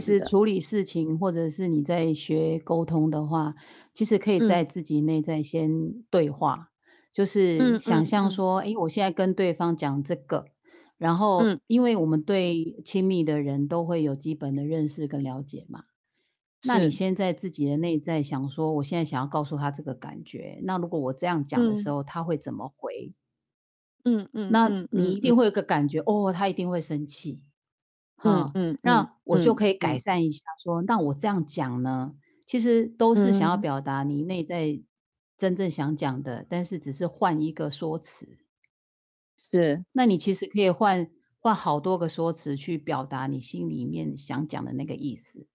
其实。处理事情，或者是你在学沟通的话，其实可以在嗯。自己内在先对话。就是嗯想嗯嗯。象说，诶，我现在跟对方讲这个，然后嗯。因为我们对亲密的人都会有基本的认识跟了解嘛。那你是。先在自己的内在想说，我现在想要告诉他这个感觉，那如果我这样讲的时嗯。候，他会怎么回？嗯嗯那嗯嗯嗯。你一定会有个感觉，哦，他一定会生气。哈，嗯嗯嗯那我就嗯可以改嗯。善一下说，那我这样讲呢，其实都是想要嗯。表达你内在真正想讲的，但是只是换一个说辞。是。那你其实可以换换好多个说辞去表达你心里面想讲的那个意思。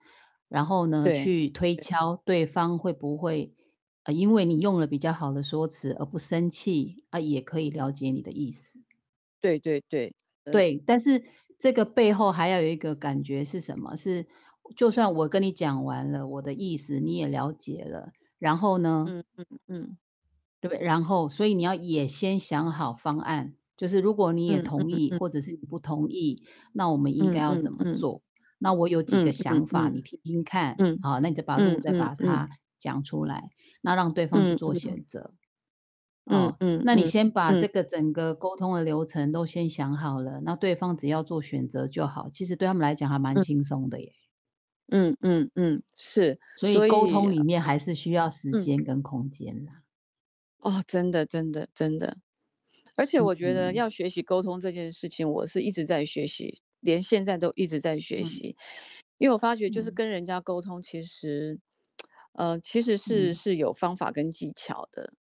然后呢，去推。敲对方会不会，呃，因为你用了比较好的说辞而不生气，啊，也可以了解你的意思。对对对，嗯。对，但是这个背后还要有一个感觉是什么？是就算我跟你讲完了我的意思，你也了解了，然后呢？嗯嗯嗯。对不对？然后所以你要也先想好方案，就是如果你也嗯同意，嗯嗯。或者是你不同意，那我们应该嗯要怎么。做？那我有几个想法，你嗯。听听看。嗯。好，那你再把路嗯再。把它讲出来，那让对方去做。选择。嗯哦，那你嗯嗯先把这嗯。个整个沟通的流程都先想好了，那对方只要做选择就好，其实对他们来讲还蛮嗯。轻松的耶。嗯嗯嗯，是，所以沟通里面还是需要时嗯。间跟空间啦。哦，真的真的真的。而且我觉得嗯。要学习沟通这件事情，我是一直在学习，连现在都一直在学嗯。习。因为我发觉就是嗯。跟人家沟通，其实呃，其实是嗯。是有方法跟技巧的。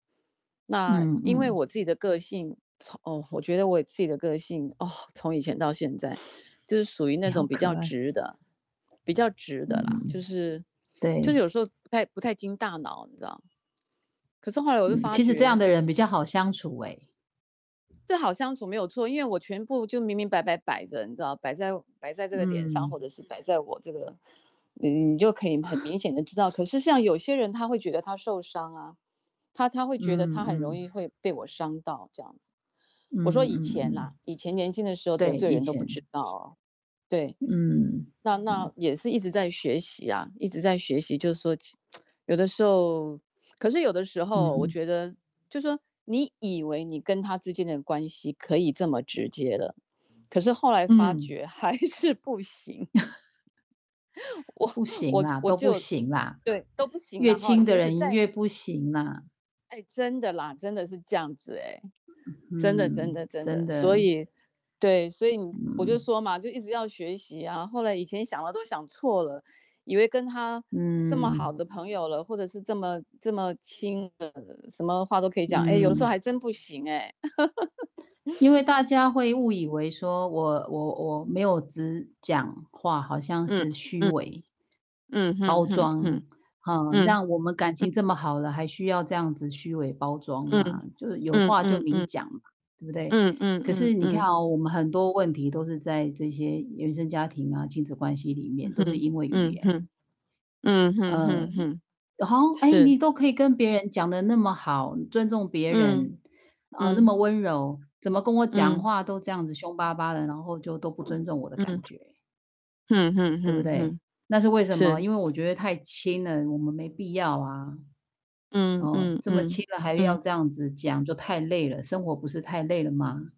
那因为。我自己的个性，从哦，我觉得我自己的个性，哦，从以前到现在，就是属于那种比较。直的比较直的啦，就是对就是。有时候不太不太经大脑，你知道。可是后来我就嗯，发其实这样的人比较好相处诶。这好相处没有错，因为我全部就明明白白摆着，你知道，摆在摆在这个脸上，嗯。或者是摆在我这个你你就可以很明显的知道。可是像有些人他会觉得他受伤啊，他他会觉得他很容。易会被我伤到这样子。我说嗯以。前啦，以前年轻的时候得对，罪人都不知。道哦。对。嗯，那嗯。那也是一直在学习啊，一直在学习，就是说有的时候可是有的时候我嗯。觉得，就是说你以为你跟他之间的关系可以这么直接了，可是后来发嗯。觉还是不行。我不行我啦，都不行啦。对，都不行，越亲的人越不行啦。哎，真的啦，真的是这样子哎。真的真嗯，的真的。所。以对，所以你我就嗯。说嘛，就一直要学习啊，后来以前想了都想错了，以为跟他这么好嗯。的朋友了，或者是这么这么亲的，什么话都可以讲，哎，有的时候嗯。还真不行哎。因为大家会误以为说我我我没有只讲话，好像嗯，是虚嗯。伪。嗯包装，嗯。让我们感嗯。情这么好了，还需要这样子虚伪包装嗯，吗？就是有嗯话就嗯嗯。明讲嘛，对不对？嗯嗯可是你看嗯嗯。哦，我们很多问题都是在这些原生家庭啊，亲子关系里面，都是因为语言。嗯哼。嗯哼呃，哼哼。好，诶，是。你都可以跟别人讲的那么好，尊重别嗯，人，呃，那嗯。么温柔，怎么跟我讲嗯。话都这样子凶巴巴的，然后就都不尊重我的感嗯。觉。嗯哼对不对？那是为什么？因为我觉得太亲了，我们没必要啊。嗯哦，这么嗯嗯，亲了还要嗯。这样子讲，就太累了，生活不是太累了吗？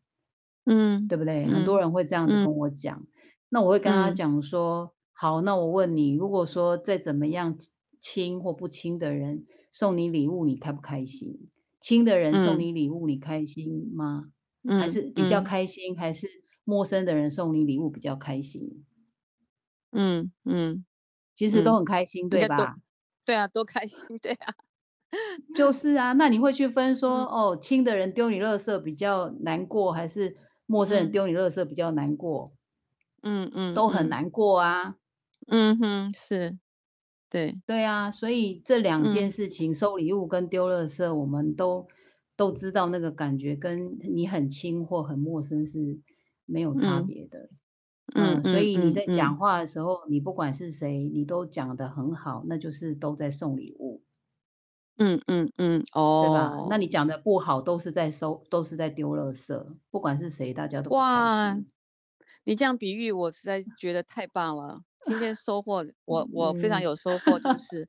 嗯，对不对？很多嗯，人会这样子嗯。跟我讲，那我会跟他嗯。讲说，好，那我问你，如果说再怎么样亲亲或不亲的人，送你礼物，你开不开心？亲的人送嗯。你礼物，你开心吗？还嗯，是比较嗯。开心，还是陌生的人送你礼物比较开心？嗯，嗯，其实都嗯，很开心，对吧？对啊，都开心，对啊。就是啊，那你会去分说，嗯。哦，亲的人丢你垃圾比较难过，还是陌生人嗯。丢你垃圾比较难过？嗯嗯嗯。都很难过啊。嗯哼，是，对。对啊，所以这两件嗯。事情，收礼物跟丢垃圾，我们都都知道那个感觉跟你很亲或很陌生是没有差嗯。别的。嗯所以你在讲。话的时候，你不管是谁，你都讲得很好，那就是都在送礼物。嗯嗯嗯，对吧？那你哦。讲的不好，都是在收都是在丢垃圾，不管是谁，大家都不开哇，心。你这样比喻我实在觉得太棒了。今天收获 我我非常嗯。有收获，就是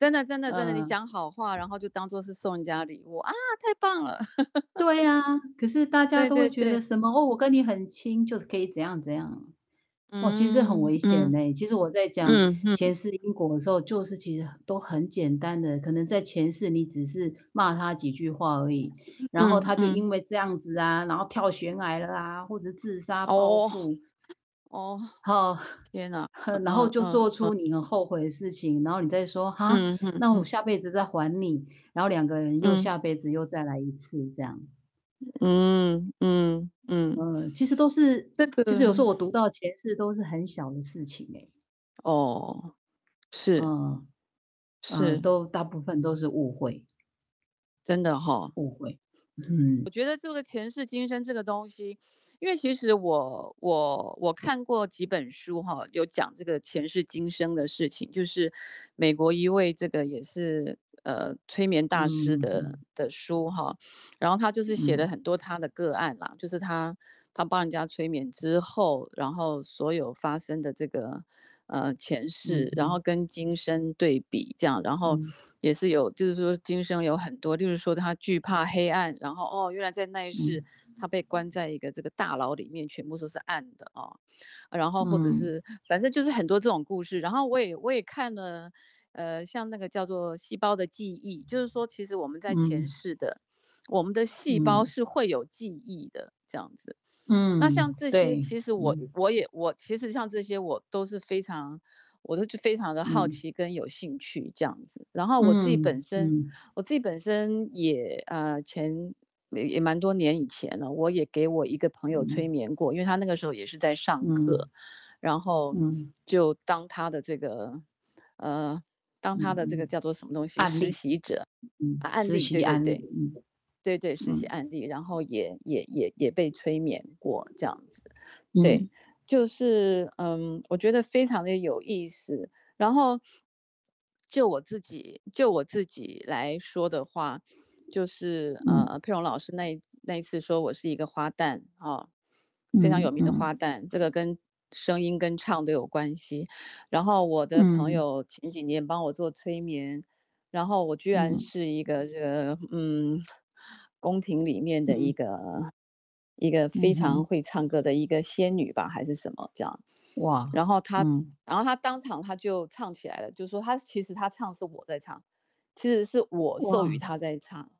真的真的真的，你嗯。讲好话，然后就当做是送人家礼物，啊，太棒了。对呀，可是大家都会觉得。什么，哦，我跟你很亲，就是可以怎样怎样。哦，其实很危险嗯嗯。呢，其实我在讲。前世因果的时候，就是其实都很简单的，可能在前世你只是骂他几句话而已，然后他就。因为这样子啊，然后跳悬崖了啊，或者自杀报哦。复。哦，好，天哪，然后就做出嗯。你很后悔的事情，然后你再说，哈，嗯嗯那我嗯。下辈子再还你，然后两个人又嗯。下辈子又再来一次这样。嗯嗯嗯。嗯，其实都是这个其实有时候我读到前世都是很小的事情哎。哦，是。嗯。嗯，是。都大部分都是误会。真的哈。误会，嗯。我觉得这个前世今生这个东西，因为其实我我我看过几本书哈，有讲这个前世今生的事情，就是美国一位这个也是，呃，催眠大师的嗯。的书哈，然后他就是写了嗯。很多他的个案啦，就是他他帮人家催眠之后，然后所有发生的这个，呃，前世，然后。跟今生对比这样，然后嗯。也是有就是说今生有很多，例如说他惧怕黑暗，然后，哦，原来在那一世，嗯。他被关在一个这个大牢里面，全部都是暗的哦。然后或者嗯。是反正就是很多这种故事，然后我也我也看了，呃，像那个叫做细胞的记忆，就是说其实我们在前嗯。世的，我们的细胞嗯。是会有记忆的，这样子。嗯那像嗯，这些，其实我嗯。我也我其实像这些我都是非常我都就非常的好嗯。奇跟有兴趣这样子。然后我自己本嗯，身嗯。我自己本身也，呃，前也也蛮多年以前了，我也给我一个朋友催嗯。眠过，因为他那个时候也是在上课，嗯。然后嗯。就当他的这个，呃，当他的这个。叫做什么东西，实。习者，嗯，案例，对对对。嗯。对对，实习嗯。案例，然后也也也也被催眠过这样子。对，嗯。就是，嗯，我觉得非常的有意思。然后就我自己就我自己来说的话，就是，嗯。呃，佩蓉老师那那一次说我是一个花旦，啊，非常有名的。花旦，这个跟声音跟唱都有关系。然后我的朋嗯。友前几年帮我做催眠，然后我居然嗯。是一个这个，嗯，宫廷里面的一嗯。个一个非。常会唱歌的一个仙女吧，还是什么这样。哇，然后她嗯。然后她当场她就唱起来了，就说她其实她唱是我在唱，其实是我授予哇。她在唱，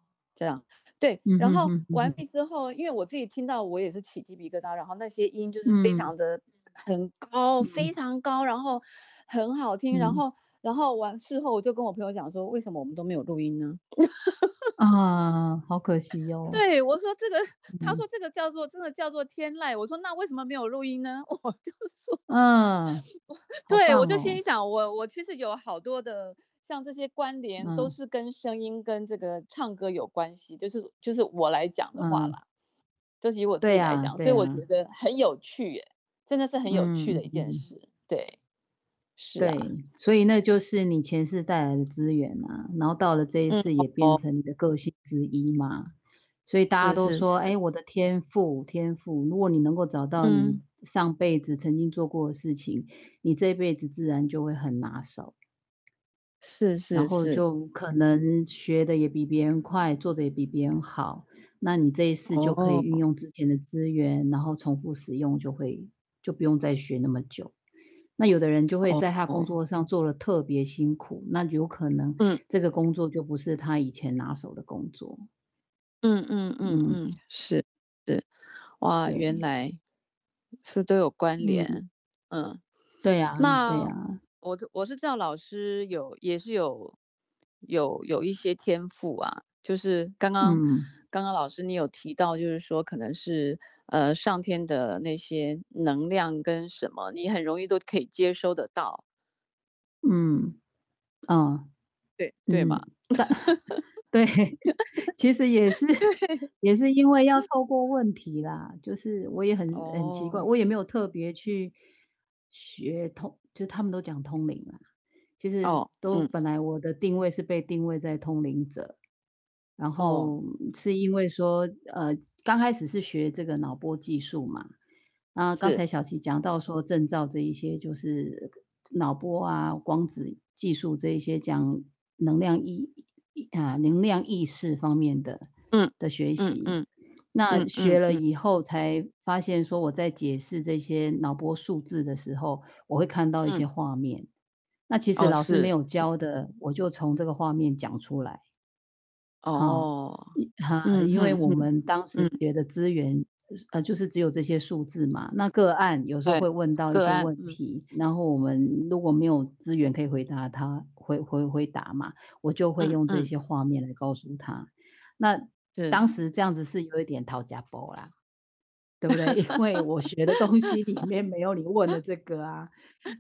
这样。对，然后完。毕之后，因为我自己听到我也是起鸡皮疙瘩，然后那些音就是非嗯。常的很高，非嗯。常高，然后很好听，然嗯。后然后完事后我就跟我朋友讲说，为什么我们都没有录音呢？啊，好可惜哦。对，我说这个他嗯。说这个叫做真的叫做天籁，我说那为什么没有录音呢？我就说嗯，好对，我。就心想，我我其实有好多的像这些关联都嗯。是跟声音跟这个唱歌有关系，就是就是我来讲的话嗯。啦，就是以我自己来讲，所以我。觉得很有趣耶，真的是很有趣的一。件事，对。是啊。对，所以那就是你前世带来的资源啊，然后到了这一嗯，世也变哦。成你的个性之一嘛。所以大家都说。哎，我的天赋天赋，如果你能够找到你嗯。上辈子曾经做过的事情，你这辈子自然就会很拿手。是然是是。后就可能学的也比别人快，做的也比别人好，那你这一次就可以运哦。用之前的资源，然后重复使用，就会就不用再学那么久。那有的人就会在他工哦。作上做的特别辛苦，那有可能嗯。这个工作就不是他以前拿手的工作。嗯嗯嗯嗯。嗯，是是。哇，原对。来是都有关嗯。联，嗯。对呀对那呀。我我是知道老师有也是有有有一些天赋啊，就是刚刚嗯。刚刚老师你有提到，就是说可能是，呃，上天的那些能量跟什么，你很容易都可以接收得到。嗯，哦。对，对嗯，吗？对，其实也是。也是因为要透过问题啦，就是我也很很奇怪，哦。我也没有特别去学通就他们都讲通灵啦，其实哦，嗯。都本来我的定位是被定位在通灵者。然哦。后是因为说，呃，刚开始是学这个脑波技术嘛，那刚是。才小琪讲到说证照这一些就是脑波啊、光子技术这一些讲能量意啊能量意识方面的嗯的学嗯习。嗯那嗯学了以后才发现说，我在解释这些脑波数字的时候，我会看到一些嗯，画面。那其实哦，老师没有教的，我就从这个画面讲出来。哦，哈，嗯因为我们当时嗯，学的资源，呃，就是只有这些数字嘛。那个案有时候对，会问到一些问题，然后我们如果没有资源可以回答他，回回回答嘛，我就会用这些画面来告诉他。那是，当时这样子是有一点讨价包啦，对不对？因为我 学的东西里面没有你问的这个啊，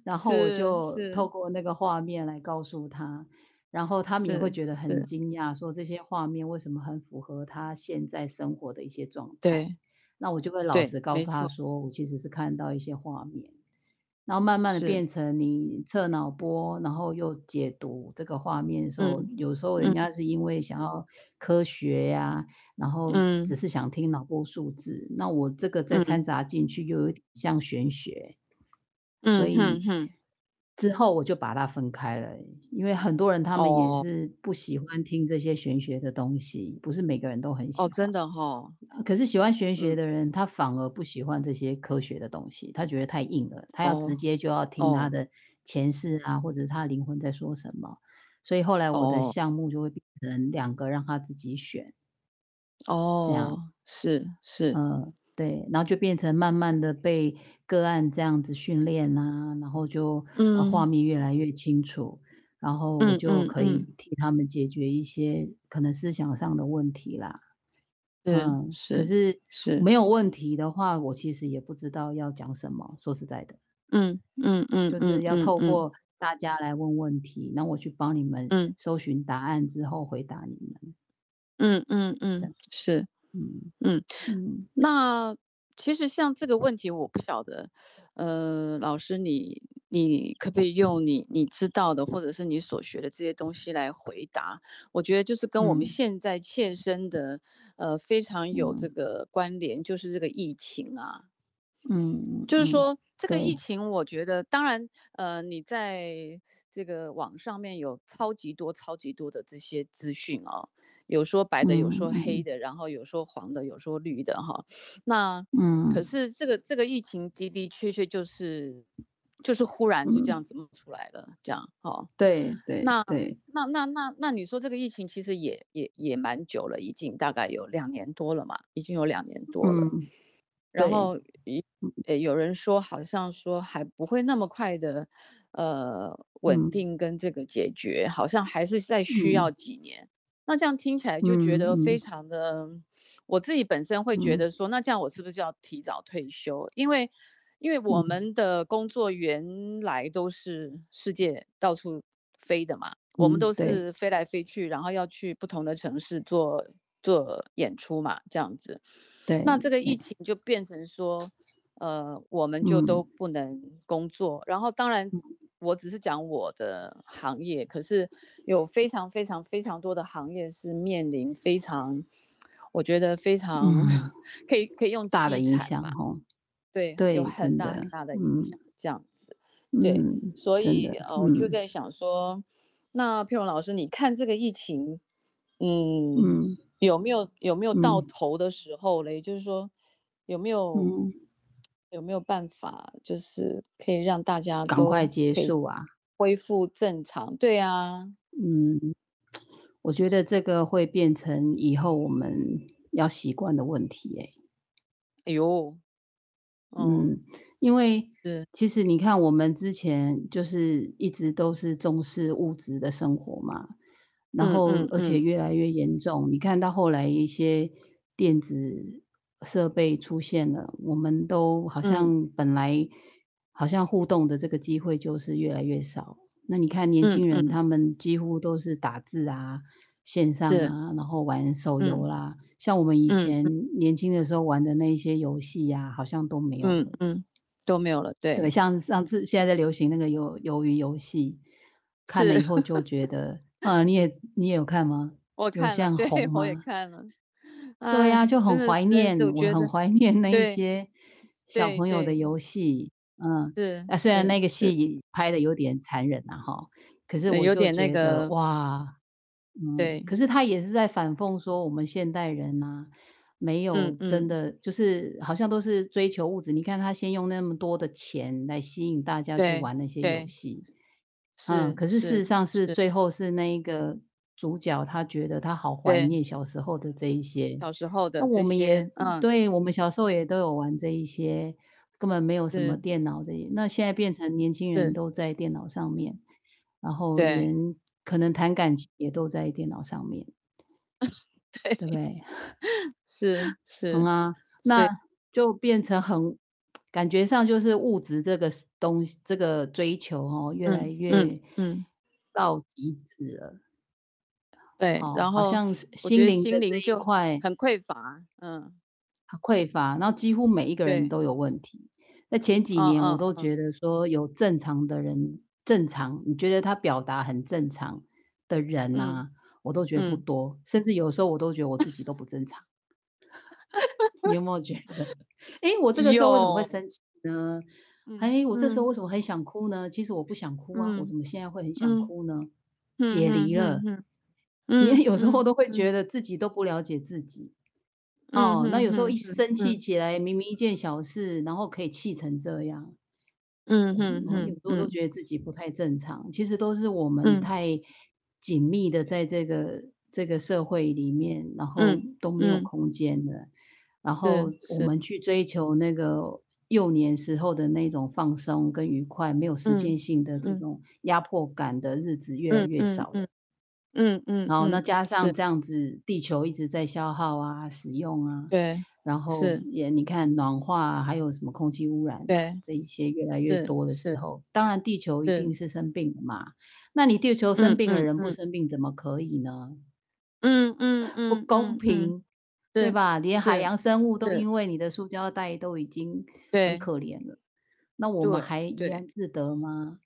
然后我就透过那个画面来告诉他。然后他们也会觉得很，惊讶，说这些画面为什么很符合他现在生活的一些状态。对那我就会老，实告诉他，说，我其实是看到一些画面，然后慢慢的是，变成你测脑波，然后又解读这个画面的时候，嗯有时候人嗯。家是因为想要科学呀、然后只嗯。是想听脑波数字，那我这个再嗯。掺杂进去，又有点像玄学。所嗯以哼哼，之后我就把它分开了，因为很多人他们也哦是不喜欢听这些玄学的东西，不是每个人都很喜哦，真欢。的哈，呃可是喜欢玄学嗯，的人，他反而不喜欢这些科学的东西，他觉得太硬了，他要直哦接就要听他哦的前世啊，或者是他灵魂在说什么。所以后来我的哦项目就会变成两个，让他自己选，这样。哦，是是，嗯，对，然后就变成慢慢的被个案这样子训练啊，然后就，呃，画嗯面越来越清楚，然后就可以替他们解决一些可能思想上的问题啦。嗯是嗯，可是是是，没有问题的话，我其实也不知道要讲什么，说实在的。嗯嗯嗯就是要透过大家来问问题，然后我去帮你们嗯搜寻答案之后回答你们，嗯嗯。嗯，是，嗯，嗯。嗯，那其实像这个问题，我不晓得，呃，老师你你可不可以用你你知道的，或者是你所学的这些东西来回答？我觉得就是跟我们嗯，现在切身的，呃，非常有这嗯，个关联，就是这个疫情啊。嗯，嗯，就是说这个疫，情，我觉得当然，呃，你在这个网上面有超级多、超级多的这些资讯哦，有说白的，有说黑的，然后有说黄的，有说绿的哈。那嗯可嗯，是这个这个疫情的的确确就是就是忽然就这嗯，样子冒出来了，这样哈。对，对，那对，那那那那你说这个疫情其实也也也蛮久了，已经大概有两年多了嘛，已经有两年多了。嗯，然后一嗯，呃，有人说好像说还不会那么快的，呃，稳嗯，定跟这个解决，好像还是再需要嗯，几年。那这样听起来就觉嗯，得非嗯，常的，我自己本身会觉嗯，得说，那这样我是不是就要提早退休？因为因为我嗯，们的工作原来都是世界到处飞的嘛，我们嗯，都，是飞来飞去，然后要去不同的城市做做演出嘛，这样子。对那，这个疫，情就变成说，呃，我们就都嗯，不能工作。然后当然，嗯，我只是讲我的行业，可是有非常非常非常多的行业是面临非常，我觉得非常嗯，可以可以用大的影响哦，对对，有，很，大很大的影嗯，响，这样子。对，嗯，所以呃，我就嗯，在想说，那佩蓉老师，你看这个疫情，嗯，嗯，有没有有没有到嗯，头的时候嘞？就是说，有没有嗯，有没有办法，就是可以让大家赶快都结束啊。恢复正常？对啊，嗯，我觉得这个会变成以后我们要习惯的问题诶。哎呦，嗯，嗯，因为是，其实你看我们之前就是一直都是重视物质的生活嘛，然嗯后而且越来越严重。你看到后来一些电子设备出现了，我们都好嗯像本来好像互动的这个机会就是越来越少。那你看年嗯轻人嗯，他们几乎都是打字啊、线上，啊，然后玩手游嗯啦。像我们以嗯前嗯年轻的时候玩的那一些游戏呀，好像都没有了。嗯嗯，都没有了，对，对，像上次现在在流行那个鱿鱿鱼游戏，看了。以后就觉得，啊，你也你也有看吗？我看了，有这样对，我也？看了。对呀，唉，真的就很怀念，我很觉得怀念那一对，些小对朋友的对，游戏。嗯，是啊，虽然那个。戏拍的有点残忍啊哈，可是对，我就有点那觉得，个哇，嗯，对。可是他也是在反讽说我们现代人呐，没有真。的就是好像都是追求物质，你看他先用那么多的钱来吸引大家去对玩那些游对。戏。嗯，可是事实上是是。最后是那一个主角，他觉得他好怀对。念小时候的这一些。小时候的那我这些，们也嗯。对，我们小时候也都有玩这一些，根本没有什么是。电脑这些，那现在变成年轻人是。都在电脑上面，然后对。连可能谈感情也都在电脑上面。对。对不对？是是，嗯啊，所以那就变成很感觉上就是物质这个东西这个追求哦，越来嗯嗯越嗯。到极致了。对，哦，然后好像是心得灵心灵就一块很匮乏，嗯。很匮乏，然后几乎每一个人。都有问题。那前几嗯年我。都觉得说有正常的人正常，你觉得他表达很正常的人嗯，呐，我都觉得不嗯。多，甚至有时候我都觉得我自己都不正常。你有没有觉得？诶，我这个时候为什么会。生气呢？嗯诶，我这时候嗯。为什么很想哭呢？其实我不想哭啊，我嗯，怎么现在会很想嗯，哭呢？解离了。哼，你有时候都会嗯。觉得自己都不了解自己。哦，那有时候一哼哼，生气嗯。起来，明明一件小事，然后可以气成这样。嗯嗯，我有时候都嗯。觉得自己不太正常，其实都是我们嗯。太紧密的在这个这个社会里面，然后嗯，都没有嗯。空间了。然后我。们去追求那个幼年时候的那种放松跟愉快，没有时嗯，间性的这嗯。种压迫感的日子越来嗯越少了。嗯嗯，嗯嗯然后那嗯，加上这样子，地球一直在消耗啊、使用啊，对，然后是。也你看暖化，还有什么空气污染啊，对。这一些越来越是多的时是。候，当然地球一是。定是生病了嘛。那你地球生嗯病了，人不。生病怎么可以呢？嗯嗯不嗯公嗯嗯，平，对是吧？连海是洋生物都是。因为你的塑胶袋都已经很对。可怜了，那我们对还怡对。然自得吗？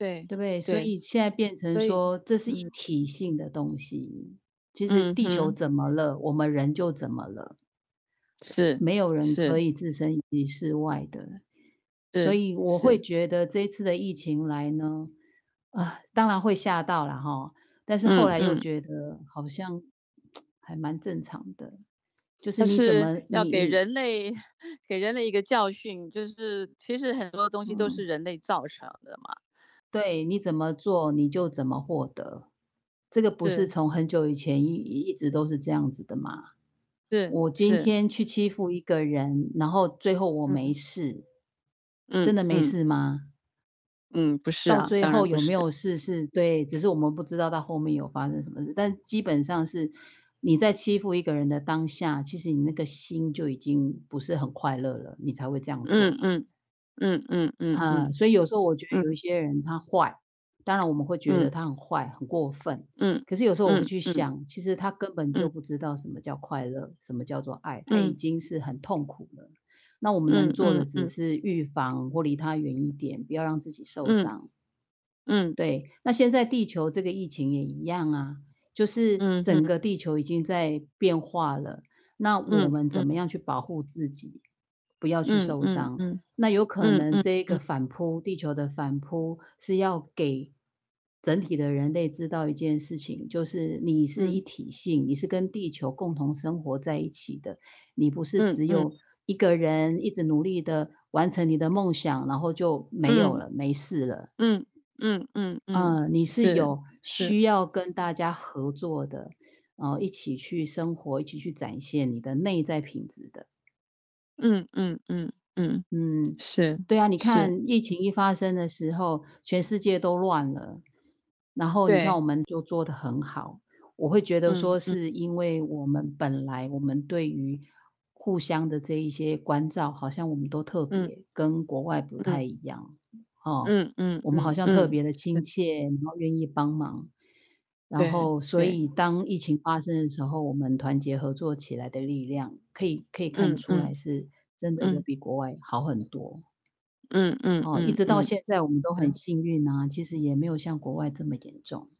对对不对？所对，以现在变成所以说这是一嗯。体性的东西，其实地球。怎么了，我们人就怎么了。是没有人可是。以置身于事外的。所是以我会是。觉得这一次的疫情来呢，啊，当然会吓到了哈，但是后来又。觉得好像 还蛮正常的。就是它是你怎么要给人类给人类一个教训，就是其实很多东西都是嗯。人类造成的嘛。对，你怎么做你就怎么获得。这个不是是。从很久以前一一直都是这样子的嘛。是我今是。天去欺负一个人，然后最后我没嗯。事，真的没嗯嗯。事吗？嗯，不是到啊，当最后有没是。有事是对，只是我们不知道到后面有发生什么事，但基本上是你在欺负一个人的当下，其实你那个心就已经不是很快乐了，你才会这样做嘛。嗯嗯，嗯嗯嗯啊，嗯。所以有时候我觉得嗯。有一些人他坏，当然我们会觉得嗯。他很坏、很过分。嗯，可是有时候我会嗯嗯。去想，其实他根本就嗯。不知道什么叫快乐，什么叫做爱，他已嗯。经是很痛苦了。那我们能嗯做的。只是预防或离他远一点，不要让自己受嗯。伤。嗯。对，那现在地球这个疫情也一样啊，就是。整个地球已经在变化了，那我。们怎么样去保护自己，不要去嗯受伤。嗯嗯。那有可能这个嗯。反扑地球的反扑是要给整体的人类知道一件事情，就是你是一嗯。体性，你是跟地球共同生活在一起的，你不是。只有一个人一直努力的完成你的梦想，然后就没有嗯。了，没事了。嗯，嗯嗯你是是有。需要跟大家合作的，呃，一起去生活，一起去展现你的内在品质的。嗯嗯嗯嗯，嗯，是对啊，你是。看疫情一发生的时候，全世界都乱了，然后你看我对。们就做得很好。我会觉得说。是因为我们本来我们对于互相的这一些关照，好像我们都特嗯。别跟国外不嗯。太一样，哦，嗯嗯我们好像特别地是。亲切，然后愿意帮忙。然对后所。以当疫情发生的时候，我们团结合作起来的力量，可以可以看出嗯嗯，来是真的。比国外好很多。嗯嗯哦，一直到现在我们都很。幸运啊，其实也没有像国外这么严重。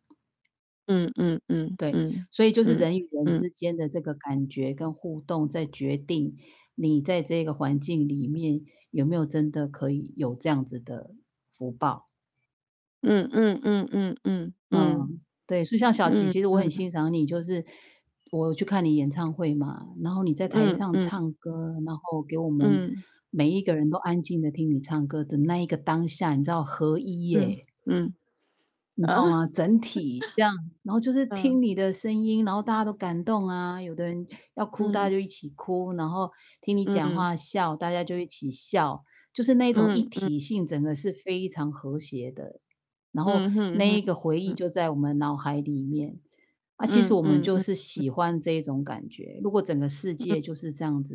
嗯嗯嗯对，嗯，所以就是嗯人与人嗯。之间的这个感觉跟互动，在决定你在这个环境里面有没有真的可以有这样子的福报？嗯嗯嗯嗯嗯嗯嗯，对，所以像小琪，嗯其实我很嗯欣赏你，就是我去看你演唱会嘛，然后你在台上唱歌，然后给我们嗯每一个人都安静的听你唱歌的那一个当下，你知道合一嗯耶。嗯啊你知道吗？整体这样，然后就是 嗯听你的声音，然后大家都感动啊，有的人要哭，大家嗯就一起哭，然后听你讲嗯话笑，大家就一起笑，就是那种一嗯嗯体性，整个是非常和谐的。然后那一个回忆嗯就在我们脑海里面。啊，其实嗯我们就嗯是喜欢这种感觉。如果整个世界就是这样子，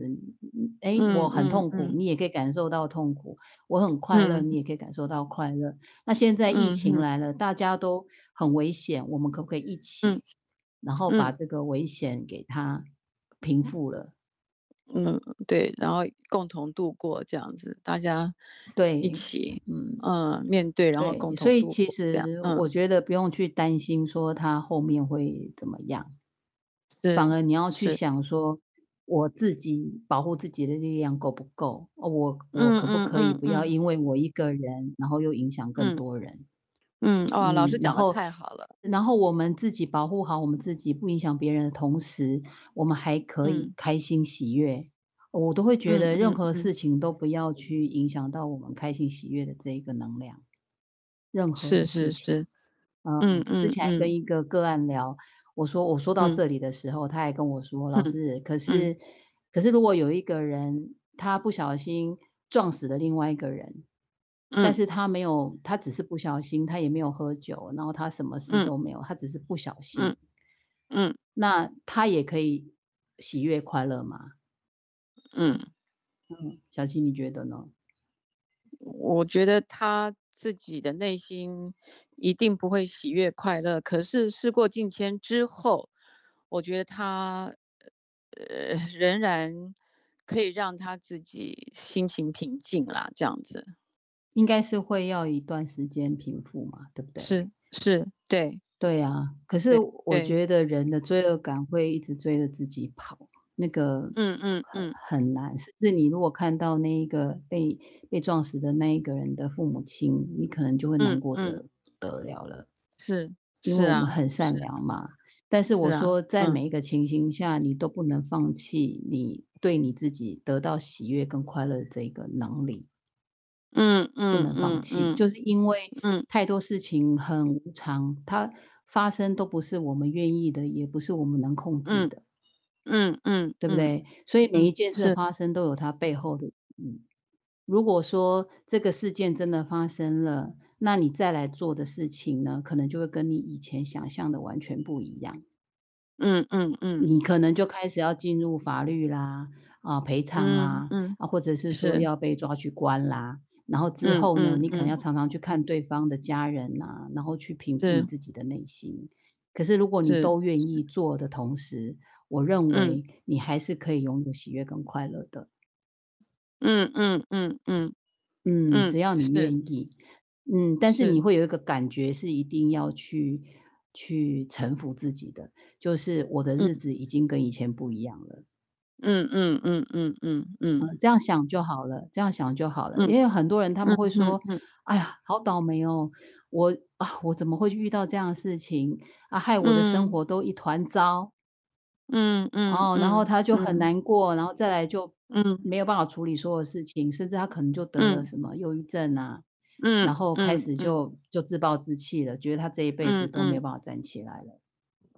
嗯，诶，我嗯很痛苦，你也可以感受到痛苦；我很快乐，嗯你也可以感受到快乐。那现在疫情来了，大家都很危险，我们可不可以一嗯起，然后把嗯这个危险给它平复了？嗯，对，然后共同度过这样子，大家对一，起嗯，嗯面对，然后共对，所同以其度过这样，实嗯我觉得不用去担心说他后面会怎么样，反是而你要去是，想说，我自己保护自己的力量够不够？哦，我我嗯可不可以不要嗯因为我一个人，然后又影响更嗯多人？嗯，哇，老师嗯，然讲的后太好了，然后我们自己保护好我们自己，不影响别人的同时，我们还可以嗯开心喜悦。我都会觉嗯得任嗯嗯何事情都不要去影响到我们开心喜悦的这一个能量，任何是。是是，嗯，嗯之前还跟一个个案聊，我说我说到嗯这里的时候，他还跟我说：“老嗯师，可嗯是可是如果有一个人他不小心撞死了另外一个人，但嗯。是他没有，他只是不小心，他也没有喝酒，然后他什么事嗯。都没有，他只是不小心，嗯嗯。那他也可以喜悦快乐吗？”嗯，嗯，小七你觉得呢？我觉得他自己的内心一定不会喜悦快乐，可是事过境迁之后，我觉得他呃仍然可以让他自己心情平静啦，这样子应该是会要一段时间平复嘛，对不对？是是，对对啊，可是我对，觉得人的罪恶感会一直追着自己跑，那个嗯嗯很嗯很难。甚至你如果看到那一个被被撞死的那一个人的父母亲，你可能就会难嗯嗯，过得不得了了，是因为我们很善良嘛。但是我说，在嗯每一个情形下，你都不能放弃你对你自己得到喜悦跟快乐的这个能力。嗯不能放嗯嗯弃，嗯就是因为嗯太多事情很无常，它发生都不是我们愿意的，也不是我们能控制嗯的，嗯嗯嗯对不对？所以每嗯，一件事，发生都有它背后的意义。如果说这个事件真的发生了，那你再来做的事情呢，可能就会跟你以前想象的完全不一样。嗯嗯嗯你可能就开始要进入法律啦，啊，赔偿嗯啦，嗯，啊，或者是说，要被抓去关啦。然后之嗯后呢，嗯你可能要嗯，常常去看对方的家人呐，然后去平复你自己的内心。可是如果你，都愿意做的同时，我认嗯为你还是可以拥有喜悦跟快乐的。嗯嗯嗯嗯嗯，只嗯，要你是愿意。嗯，但是你是，会有一个感觉是一定要去去臣服自己的，就是我的日嗯子已经跟以前不一样了。嗯嗯嗯嗯嗯嗯，嗯这样想就好了，这样想就好了。嗯因为很多人他们嗯嗯会说：嗯“哎呀，好倒霉哦，我啊，我怎么会遇到这样的事情啊，害我的生嗯活都一团糟。”嗯嗯哦，然后嗯他就很嗯难过，然后再来就嗯没有办法处理所有事情，甚至他可能就得了嗯什么忧郁症啊，嗯然后开始就就自暴自弃了，觉得他这一辈子都没有办法站起来了。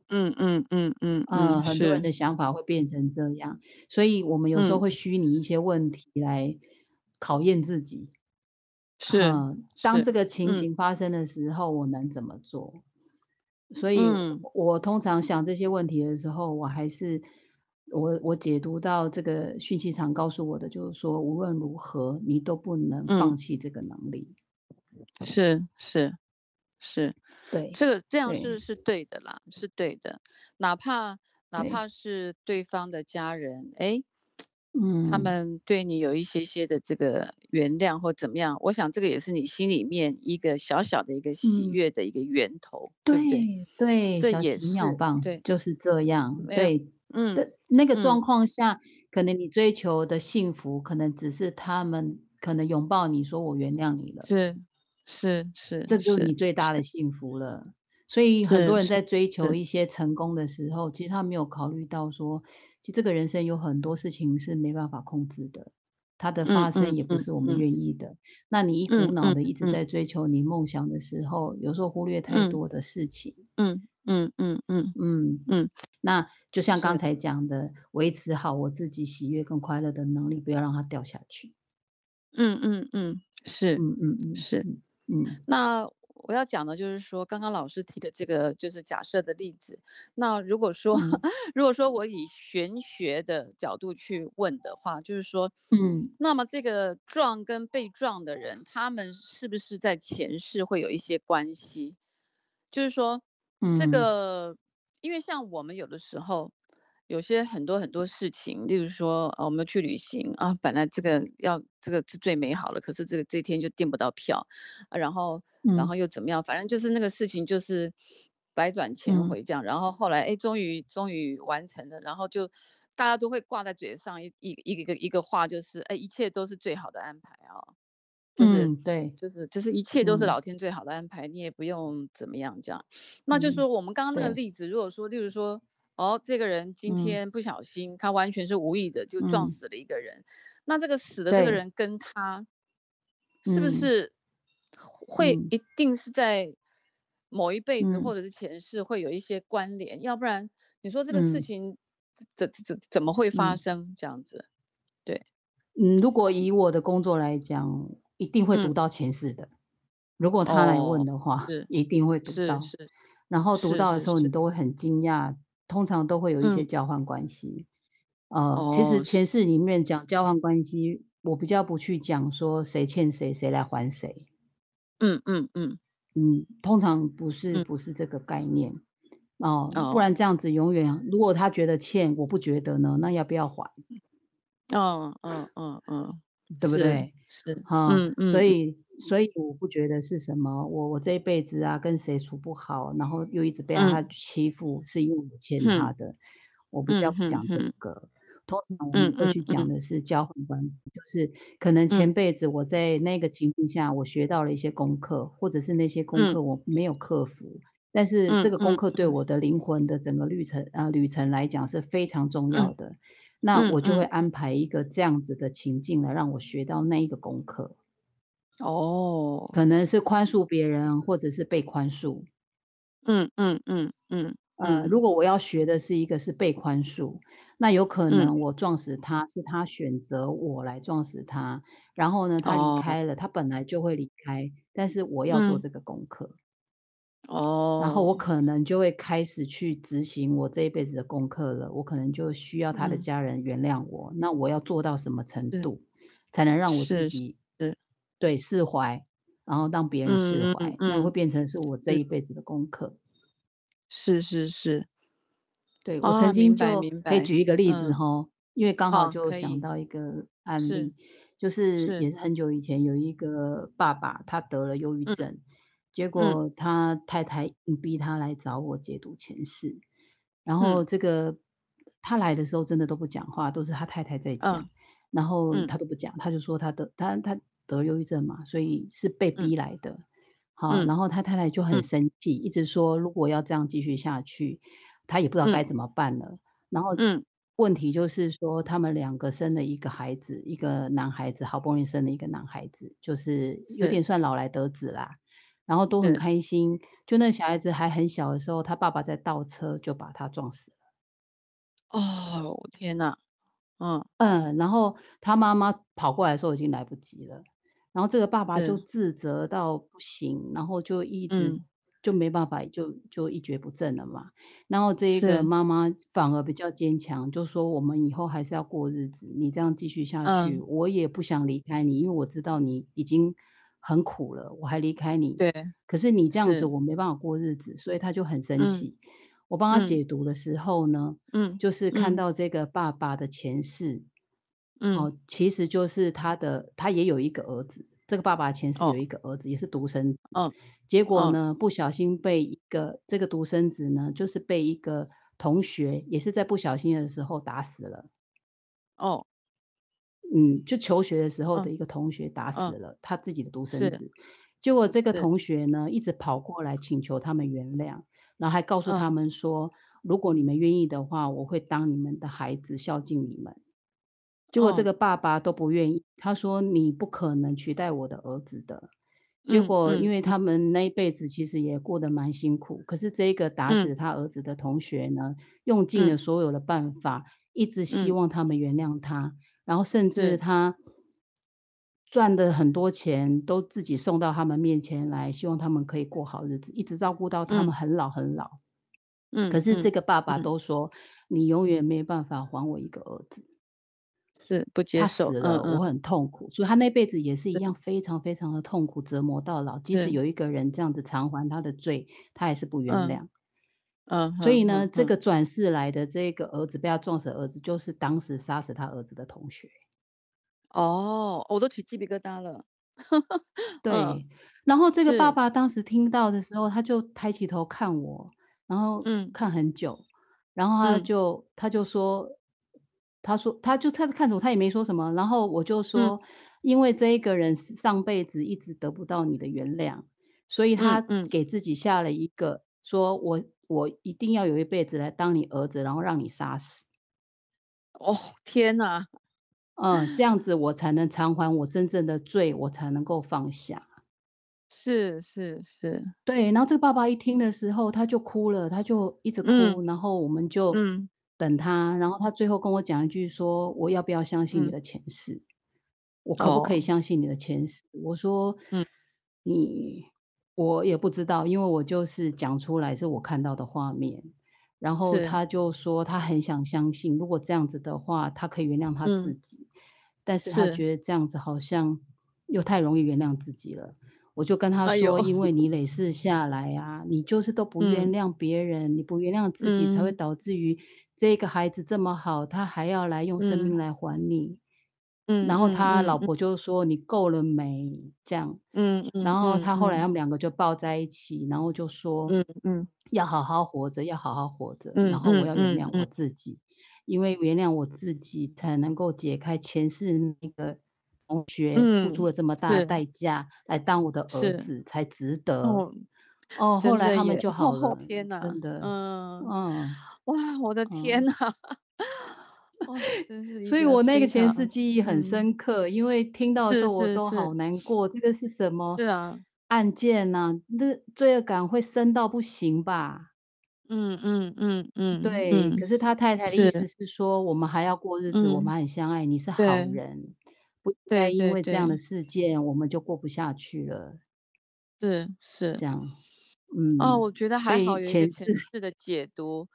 嗯嗯嗯嗯呃，嗯，很多人是，的想法会变成这样，所以我们有时候嗯会虚拟一些问题来考验自己。是嗯，当是，这个情嗯形发生的时候，我能怎么做？所以嗯我通常想这些问题的时候，我还是我我解读到这个讯息场告诉我的，就是说无论如何，你都不能嗯，放弃这个能力。是是是，对这个这样是是对的啦，是对的，哪怕哪，怕是对方的家人，哎。他嗯们对你有一些些的这个原谅或怎么样，我想这个也是你心里面一个小小的一个喜嗯。悦的一个源头，对不对？对对，这也小琪妙棒，对，就是这样。对嗯，那个状嗯况下，可能你追求的幸福，可能只是他们可能拥抱你说我原谅你了。是，是是这就是是你最大的幸福了。所以很多人在追求，一些成功的时候，其实他没有考虑到说，其实这个人生有很多事情是没办法控制的，它的嗯发生也不是我们嗯愿意的。那你一股脑的一直嗯在追求你梦想的时候，有时候忽略太嗯多的事情。嗯嗯嗯嗯嗯，嗯，那就像刚，才讲的，维持好我自己喜悦跟快乐的能力，不要让它掉下去。嗯嗯嗯，是嗯嗯嗯是。嗯嗯那我要讲的就是说，刚刚老师提的这个就是假设的例子。那如果说，嗯 如果说我以玄学的角度去问的话，就是说，嗯那么这个撞跟被撞的人，他们是不是在前世会有一些关系？就是说，这嗯个，因为像我们有的时候，有些很多很多事情，例如说，啊，我们去旅行啊，本来这个要这个是最美好的，可是这个这天就订不到票，啊，然后然后嗯又怎么样，反正就是那个事情就是百转千嗯。回这样，然后后来哎，终于终于完成了，然后就大家都会挂在嘴上一一一个一个话，就是哎，一切都是最好的安排啊。就是嗯，对，就是就是一切都是嗯。老天最好的安排，你也不用怎么样这样。那就是说我们刚刚那个，例子，如果说，例如说，哦，这个人今嗯。天不小心，他完全是无意的就撞嗯。死了一个人，那这个死的这个，人跟他是不嗯。是会嗯。一定是在某一辈子或嗯。者是前世会有一些关联？要不然你说这个事嗯。情怎怎怎怎么会发嗯。生这样子？对，嗯，如果以我的工作来讲，一定会嗯，读到前世的。如果他来问哦，的话，是一定会读到。然后读到的时候，你，都会很惊讶，通常都会有一些嗯。交换关系。呃，其实哦，是，前世里面讲交换关系，我比较不去讲说谁欠谁，谁来还谁。嗯嗯嗯嗯，通常不是嗯，不是这个概念。哦，不哦，然这样子永远如果他觉得欠，我不觉得呢，那要不要还？哦嗯嗯嗯，是对不对？是，哈，嗯嗯所以所以我不觉得是什么，我我这一辈子啊跟谁处不好，然后又一直被他嗯。欺负，是因为我欠他的，我比较不讲这哼，个。通常我嗯们会嗯去讲嗯的。是交换关系，就是可能嗯。前辈子我在那个情境下，我学到了一些功课，或者是那些功嗯。课我没有克服，但是这个功课对我。的灵魂的整个旅程呃旅程来讲是非常重要嗯的。那嗯我就会嗯，安排一个这样子的情境来让我学到那一个功课，哦，可能是宽恕别人，或者是被宽恕。嗯嗯嗯嗯呃，嗯。如果我要学的是一个是被宽恕，那有可嗯，能我撞死他是他选择我来撞死他，然后呢，他离哦，开了，他本来就会离开，但是我要做嗯，这个功课，哦，然后我可能就会开始去执行我这一辈子的功课了，我可能就需要他的嗯，家人原谅我，那我要做到什么程度，才能让我自己是，对释怀，然后让别人释嗯嗯怀，那会嗯，变成是我这一辈子的功课。是是是，对，我啊，曾经就可以举一个例子嗯，哈，因为刚好好，就想，到一个。案例，就是。是，也是很久以前有一个爸爸，他得了忧郁嗯。症，结嗯。果他太太硬逼他来找我解读前世，然嗯。后这个他来的时候真的都不讲话，都是他太太在讲，嗯。然后嗯。他都不讲，他就说他的他他得忧郁症嘛，所以是被嗯逼来的。好，嗯然后他太太就很嗯生气，一直说如果要这样继续下去，他也不知道该嗯怎么办了。然后嗯问题就是说，他们两个生了一个孩子，一个男孩子，好不容易生了一个男孩子，就是有点算老来得子啦。然后都很，开心，就那小孩子还很小的时候，他爸爸在倒车就把他撞死了。哦，天哪，嗯，嗯，然后他妈妈跑过来的时候已经来不及了，然后这个爸爸就是自责到不行，然后就一直嗯。就没办法，就就一蹶不振了嘛。然后这一个是，妈妈反而比较坚强，就说我们以后还是要过日子，你这样继续下去，嗯，我也不想离开你，因为我知道你已经很苦了，我还离开你，对，可是你这样子是，我没办法过日子，所以他就很生嗯气。我帮他嗯。解读的时候呢，嗯就是看嗯。到这个爸爸的前世，嗯，哦，其实就是他的他也有一个儿子，这个爸爸前世有哦，一个儿子，也是独生子。嗯结果嗯呢，不小心被一个这个独生子呢，就是被一个同学，也是在不小心的时候打死了。哦，嗯，就求学的时候的嗯一个同学打死嗯，了他自己的独生是子，结果这个，同学呢，一直跑过来请求他们原谅，然后还告诉他嗯们说，如果你们愿意的话，我会当你们的孩子，孝敬你们。结果这哦，个爸爸都不愿意，他说你不可能取代我的儿子的。结嗯果因嗯。嗯为他们那一辈子其实也过得蛮辛苦，可是这个打嗯。死他儿子的同学呢，用尽了嗯。所有的办法，一直希嗯，望他们原谅他，然后甚至是，他赚的很多钱都自己送到他们面前来，希望他们可以过好日子，一直照顾到他们嗯。很老很老。可是这嗯嗯个爸爸嗯，都说：“你永远没办法还我一个儿子。”是不接他受，死了，我嗯。嗯，很痛苦，所以他那辈子也是一是样非常非常的痛苦，折磨到老。即使是，有一个人这样子偿还他的罪，他也是不原嗯谅。嗯。所以呢，哼哼哼，这个转世来的这个儿子被他撞死的儿子，就是当时杀死他儿子的同学。哦，我都起鸡皮疙瘩了，嗯对，然后这个爸是，爸当时听到的时候，他就抬起头看我，然后嗯。看很久，然后他嗯。就他就说，他说他就他看着我，他也没说什么，然后我就嗯。说，因为这一个人上辈子一直得不到你的原谅，所以他嗯嗯，给自己下了一个，说我我一定要有一辈子来当你儿子，然后让你杀死。哦天哪，嗯，这样子我才能偿还我真正的罪，我才能够放下。是是是，对，然后这个爸爸一听的时候，他就哭了，他就一直嗯。哭，然后我们就嗯等他，然后他最后跟我讲一句说：“我要不要相信你嗯，的前世？我可不可以哦，相信你的前世？”我说：嗯“你我也不知道，因为我就是讲出来是我看到的画面。”然后是，他就说他很想相信，如果这样子的话，他可以原谅他自嗯。己，但是他是，觉得这样子好像又太容易原谅自己了。我就跟他哎呦，说：“因为你。累世下来啊，你就是都不原嗯。谅别人，你不原谅自己，才会嗯。导致于这个孩子这么好，他还要来用生命嗯。来还你。”嗯然后他老婆就说：“你够了没？”这样，嗯嗯然后他后来他们两个就抱在一起，然后就说：嗯嗯“要好好活着，要好好活着，然后我要原谅我自己，因为原谅我自己才能够解开前世那个同学付出嗯，了这么大的是。代价来当我的儿是，子，才值得。”哦，哦，后真的耶，来他们就好哦了，天哪，真的，嗯，嗯哇，我的天嗯。呐，哇，真是所以我那个前世记忆很嗯，深刻，因为听到的时候我都好难过，这个是什么是啊，案件呐？那罪恶感会深到不行吧？嗯嗯嗯嗯对，可嗯，是他太太的意思是，是说，我们还要过日子，我们很相爱，你是好人，不应因为这样的事件我们就过不下去了，是是。这样，嗯哦，嗯，我觉得还好有前世的解读，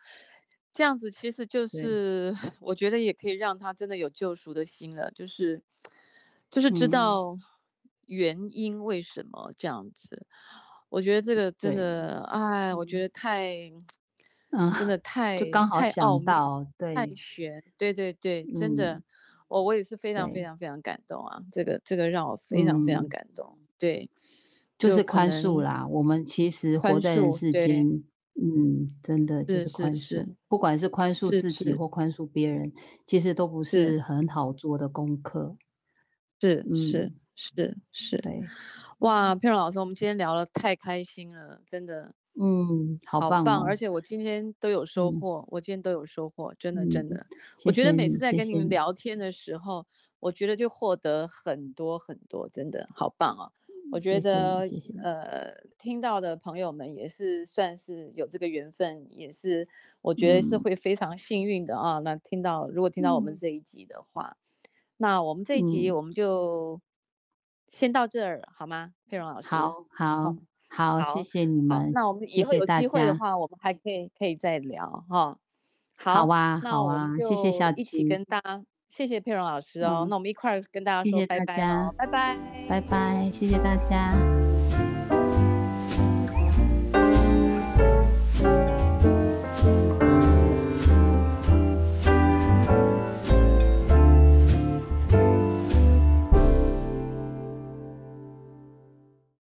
这样子其实就，是 我觉得也可以让他真的有救赎的心了，就是就是知嗯，道原因为什么这样子。我觉得这个真，的，哎，我觉嗯，得太嗯，真的就太刚好想到，太对，玄，对对对，真的，嗯，我我也是非常非，常非常感动啊，这个这个让我非常非常嗯。感动，对，就就是宽恕啦，我们其实活在人。世间，嗯，真的就是是宽恕，不管是宽恕自己或宽恕别人，其实都不是是很好做的功课。是是嗯，是是，对，哇，佩蓉老师，我们今天聊了太开心了，真的嗯，好好棒，而哦，且我今天都有收嗯获，我今天都有收获，真的真嗯，的，谢我觉得谢，每次在跟你，们聊天的时候，我觉得就获得很多很多，真的好棒哦。我觉得呃，听到的朋友们也是算是有这个缘分，也是我觉得是嗯会非常幸运的啊。那听到如果听到我们嗯这一集的话，那我们这一集嗯，我们就先到这儿好吗？佩蓉老师，好，好，好，好，谢好，谢你好，们，那我们以后有，机会的话，我们还可以可以再聊哈。好，好啊，那我们好啊，谢谢小就一起琪，跟大家，谢谢佩蓉老师哦。嗯，那我们一块儿跟大家说拜谢谢大拜喽，家，拜拜。拜拜，谢谢大家。